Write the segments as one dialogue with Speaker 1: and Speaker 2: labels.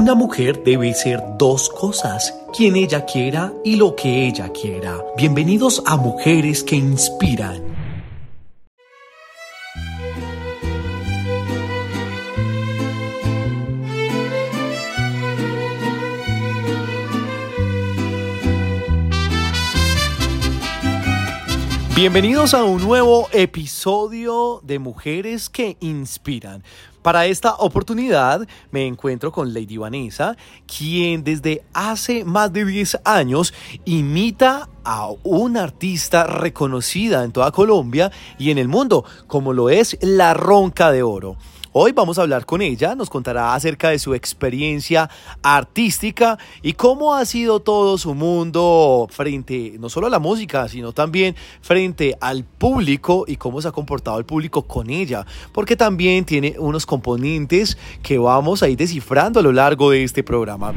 Speaker 1: Una mujer debe ser dos cosas, quien ella quiera y lo que ella quiera. Bienvenidos a Mujeres que Inspiran. Bienvenidos a un nuevo episodio de Mujeres que Inspiran. Para esta oportunidad me encuentro con Lady Vanessa, quien desde hace más de 10 años imita a una artista reconocida en toda Colombia y en el mundo, como lo es La Ronca de Oro. Hoy vamos a hablar con ella, nos contará acerca de su experiencia artística y cómo ha sido todo su mundo frente no solo a la música, sino también frente al público y cómo se ha comportado el público con ella, porque también tiene unos componentes que vamos a ir descifrando a lo largo de este programa.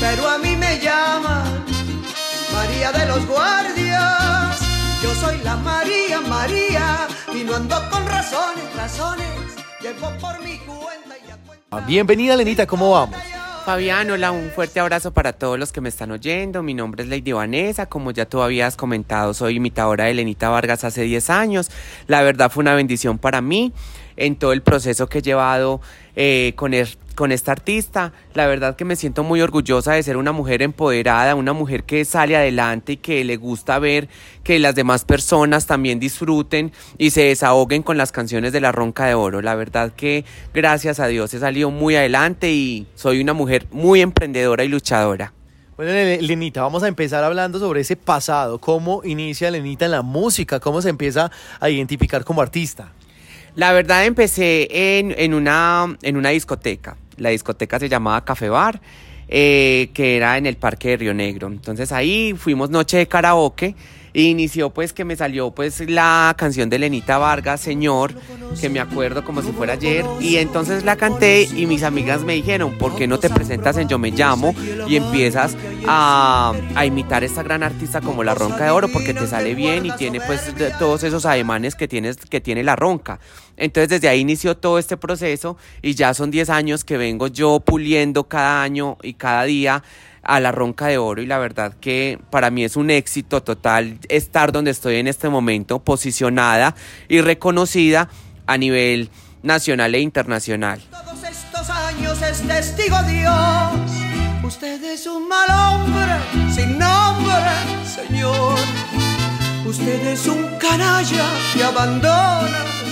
Speaker 2: Pero a mí me llaman María de los Guardias. Yo soy la María María y no ando con razones, razones. Llevo por mi cuenta y a cuenta.
Speaker 1: Bienvenida Lenita, ¿cómo vamos?
Speaker 3: Fabián, hola, un fuerte abrazo para todos los que me están oyendo. Mi nombre es Lady Vanessa, como ya tú habías comentado, soy imitadora de Lenita Vargas hace 10 años. La verdad fue una bendición para mí en todo el proceso que he llevado eh, con, el- con esta artista. La verdad que me siento muy orgullosa de ser una mujer empoderada, una mujer que sale adelante y que le gusta ver que las demás personas también disfruten y se desahoguen con las canciones de La Ronca de Oro. La verdad que gracias a Dios he salido muy adelante y soy una mujer muy emprendedora y luchadora.
Speaker 1: Bueno, Le- Lenita, vamos a empezar hablando sobre ese pasado, cómo inicia Lenita en la música, cómo se empieza a identificar como artista.
Speaker 3: La verdad empecé en, en una, en una discoteca. La discoteca se llamaba Café Bar, eh, que era en el Parque de Río Negro. Entonces ahí fuimos noche de karaoke e inició pues que me salió pues la canción de Lenita Vargas, Señor, que me acuerdo como si fuera ayer. Y entonces la canté y mis amigas me dijeron, ¿por qué no te presentas en Yo Me Llamo y empiezas a, a imitar a esta gran artista como La Ronca de Oro? Porque te sale bien y tiene pues todos esos ademanes que, tienes, que tiene La Ronca. Entonces desde ahí inició todo este proceso y ya son 10 años que vengo yo puliendo cada año y cada día a la ronca de oro y la verdad que para mí es un éxito total estar donde estoy en este momento, posicionada y reconocida a nivel nacional e internacional.
Speaker 2: Todos estos años es testigo Dios. Usted es un mal hombre sin nombre, Señor. Usted es un canalla que abandona.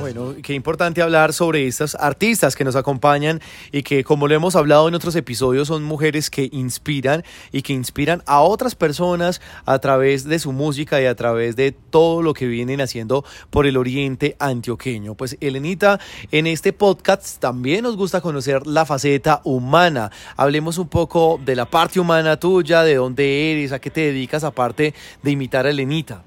Speaker 1: Bueno, qué importante hablar sobre estas artistas que nos acompañan y que, como lo hemos hablado en otros episodios, son mujeres que inspiran y que inspiran a otras personas a través de su música y a través de todo lo que vienen haciendo por el oriente antioqueño. Pues, Elenita, en este podcast también nos gusta conocer la faceta humana. Hablemos un poco de la parte humana tuya, de dónde eres, a qué te dedicas, aparte de imitar a Elenita.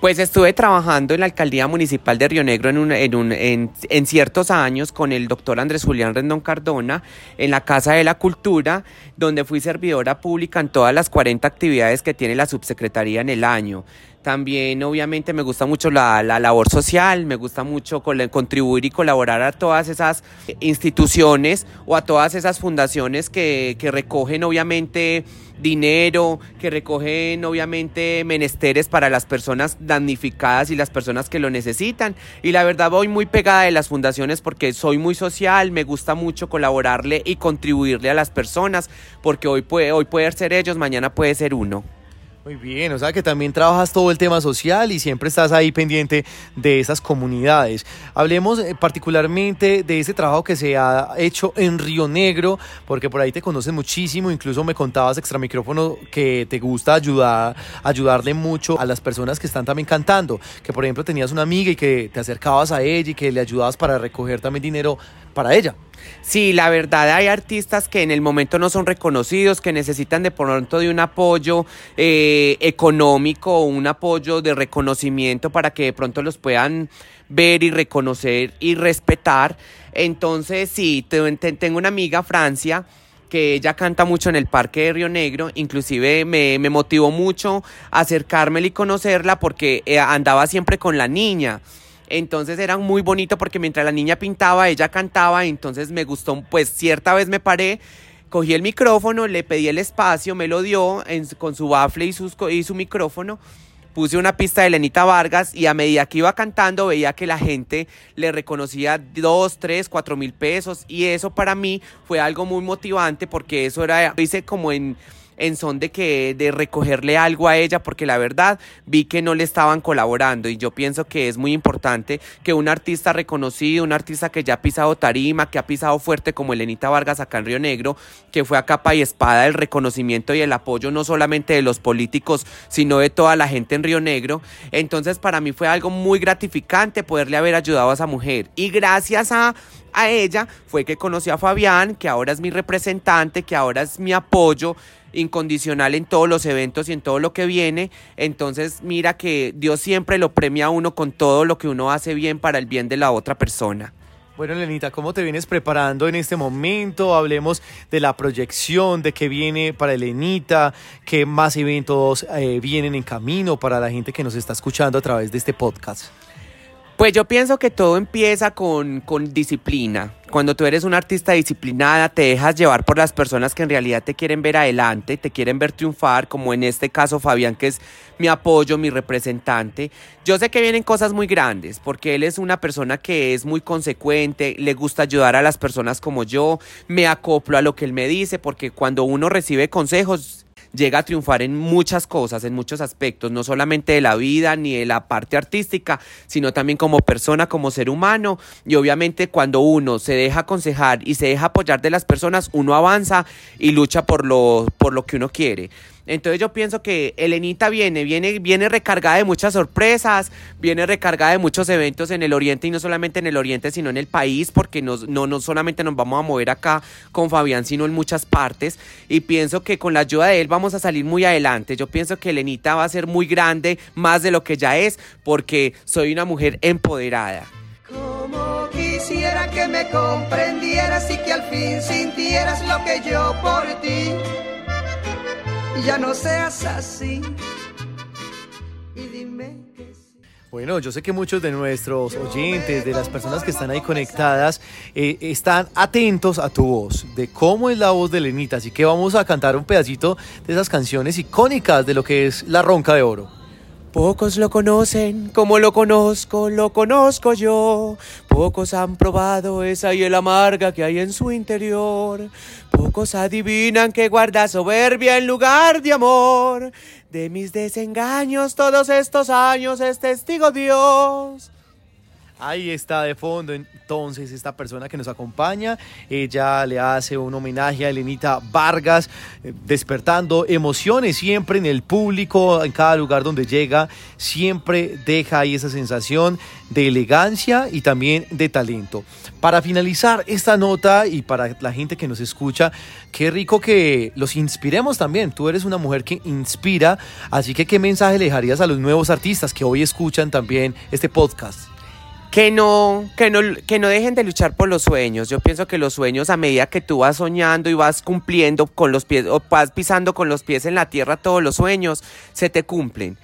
Speaker 3: Pues estuve trabajando en la alcaldía municipal de Río Negro en, un- en, un- en- ciertos años con el doctor Andrés Julián Rendón Cardona en la Casa de la Cultura, donde fui servidora pública en todas las 40 actividades que tiene la subsecretaría en el año. También obviamente me gusta mucho la, la labor social, me gusta mucho contribuir y colaborar a todas esas instituciones o a todas esas fundaciones que, que recogen obviamente dinero, que recogen obviamente menesteres para las personas damnificadas y las personas que lo necesitan. Y la verdad voy muy pegada de las fundaciones porque soy muy social, me gusta mucho colaborarle y contribuirle a las personas, porque hoy puede, hoy puede ser ellos, mañana puede ser uno.
Speaker 1: Muy bien, o sea que también trabajas todo el tema social y siempre estás ahí pendiente de esas comunidades. Hablemos eh, particularmente de ese trabajo que se ha hecho en Río Negro, porque por ahí te conocen muchísimo, incluso me contabas extra micrófono que te gusta ayudar, ayudarle mucho a las personas que están también cantando, que por ejemplo tenías una amiga y que te acercabas a ella y que le ayudabas para recoger también dinero para ella.
Speaker 3: Sí, la verdad hay artistas que en el momento no son reconocidos, que necesitan de pronto de un apoyo eh, económico o un apoyo de reconocimiento para que de pronto los puedan ver y reconocer y respetar. Entonces, sí, te- te- tengo una amiga, Francia, que ella canta mucho en el Parque de Río Negro, inclusive me, me motivó mucho acercármela y conocerla porque eh, andaba siempre con la niña. Entonces era muy bonito porque mientras la niña pintaba, ella cantaba, entonces me gustó, pues cierta vez me paré, cogí el micrófono, le pedí el espacio, me lo dio con su bafle y, y su micrófono puse una pista de Lenita Vargas y a medida que iba cantando veía que la gente le reconocía dos, tres, cuatro mil pesos y eso para mí fue algo muy motivante porque eso era, hice como en en son de que de recogerle algo a ella porque la verdad vi que no le estaban colaborando y yo pienso que es muy importante que un artista reconocido, un artista que ya ha pisado tarima, que ha pisado fuerte como Elenita Vargas acá en Río Negro, que fue a capa y espada el reconocimiento y el apoyo no solamente de los políticos, sino de toda la gente en Río Negro. Entonces para mí fue algo muy gratificante poderle haber ayudado a esa mujer y gracias a a ella fue que conocí a Fabián, que ahora es mi representante, que ahora es mi apoyo incondicional en todos los eventos y en todo lo que viene. Entonces mira que Dios siempre lo premia a uno con todo lo que uno hace bien para el bien de la otra persona.
Speaker 1: Bueno, Lenita, ¿cómo te vienes preparando en este momento? Hablemos de la proyección, de qué viene para Elenita, qué más eventos eh, vienen en camino para la gente que nos está escuchando a través de este podcast.
Speaker 3: Pues yo pienso que todo empieza con, con, disciplina. Cuando tú eres una artista disciplinada, te dejas llevar por las personas que en realidad te quieren ver adelante, te quieren ver triunfar, como en este caso Fabián, que es mi apoyo, mi representante. Yo sé que vienen cosas muy grandes, porque él es una persona que es muy consecuente, le gusta ayudar a las personas como yo, me acoplo a lo que él me dice, porque cuando uno recibe consejos, llega a triunfar en muchas cosas, en muchos aspectos, no solamente de la vida ni de la parte artística, sino también como persona, como ser humano. Y obviamente cuando uno se deja aconsejar y se deja apoyar de las personas, uno avanza y lucha por lo, por lo que uno quiere. Entonces yo pienso que Elenita viene, viene, viene recargada de muchas sorpresas, viene recargada de muchos eventos en el Oriente y no solamente en el Oriente, sino en el país, porque no, no, no solamente nos vamos a mover acá con Fabián, sino en muchas partes. Y pienso que con la ayuda de él vamos a salir muy adelante. Yo pienso que Elenita va a ser muy grande, más de lo que ya es, porque soy una mujer empoderada.
Speaker 2: Como quisiera que me comprendieras y que al fin sintieras lo que yo por ti ya no seas así. Y dime que
Speaker 1: Bueno, yo sé que muchos de nuestros oyentes, de las personas que están ahí conectadas, eh, están atentos a tu voz, de cómo es la voz de Lenita. Así que vamos a cantar un pedacito de esas canciones icónicas de lo que es La Ronca de Oro.
Speaker 3: Pocos lo conocen como lo conozco, lo conozco yo. Pocos han probado esa y el amarga que hay en su interior. Pocos adivinan que guarda soberbia en lugar de amor. De mis desengaños todos estos años es testigo Dios.
Speaker 1: Ahí está de fondo entonces esta persona que nos acompaña. Ella le hace un homenaje a Elenita Vargas, eh, despertando emociones siempre en el público, en cada lugar donde llega. Siempre deja ahí esa sensación de elegancia y también de talento. Para finalizar esta nota y para la gente que nos escucha, qué rico que los inspiremos también. Tú eres una mujer que inspira, así que ¿qué mensaje le dejarías a los nuevos artistas que hoy escuchan también este podcast?
Speaker 3: Que no, que no, que no dejen de luchar por los sueños. Yo pienso que los sueños a medida que tú vas soñando y vas cumpliendo con los pies, o vas pisando con los pies en la tierra todos los sueños, se te cumplen.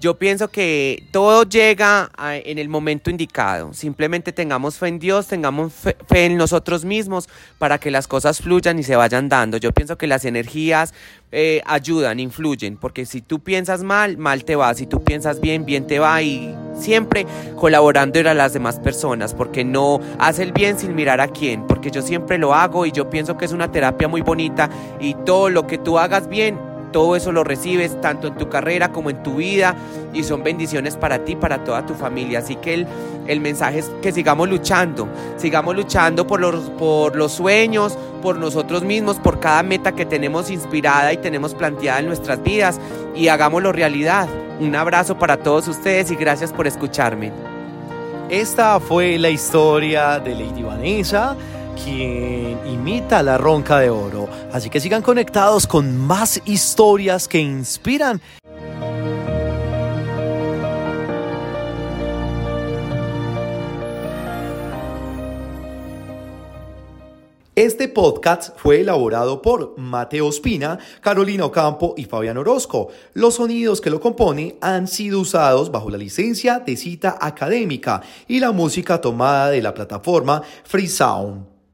Speaker 3: Yo pienso que todo llega en el momento indicado. Simplemente tengamos fe en Dios, tengamos fe, en nosotros mismos para que las cosas fluyan y se vayan dando. Yo pienso que las energías eh, ayudan, influyen, porque si tú piensas mal, mal te va. Si tú piensas bien, bien te va. Y siempre colaborando a las demás personas, porque no hace el bien sin mirar a quién, porque yo siempre lo hago y yo pienso que es una terapia muy bonita y todo lo que tú hagas bien todo eso lo recibes tanto en tu carrera como en tu vida y son bendiciones para ti, para toda tu familia. Así que el, el mensaje es que sigamos luchando, sigamos luchando por los, por los sueños, por nosotros mismos, por cada meta que tenemos inspirada y tenemos planteada en nuestras vidas y hagámoslo realidad. Un abrazo para todos ustedes y gracias por escucharme.
Speaker 1: Esta fue la historia de Lady Vanessa quien imita la ronca de oro. Así que sigan conectados con más historias que inspiran. Este podcast fue elaborado por Mateo Espina, Carolina Ocampo y Fabián Orozco. Los sonidos que lo componen han sido usados bajo la licencia de cita académica y la música tomada de la plataforma Free Sound.